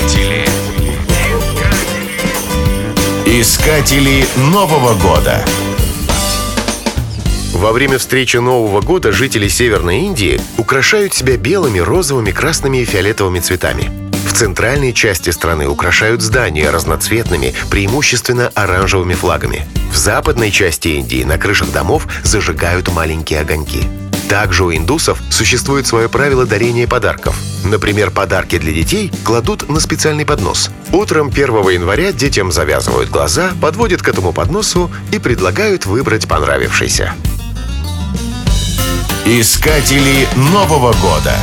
Искатели. Искатели Нового года. Во время встречи Нового года жители Северной Индии украшают себя белыми, розовыми, красными и фиолетовыми цветами. В центральной части страны украшают здания разноцветными, преимущественно оранжевыми флагами. В западной части Индии на крышах домов зажигают маленькие огоньки. Также у индусов существует свое правило дарения подарков. Например, подарки для детей кладут на специальный поднос. Утром 1 января детям завязывают глаза, подводят к этому подносу и предлагают выбрать понравившийся. Искатели Нового года.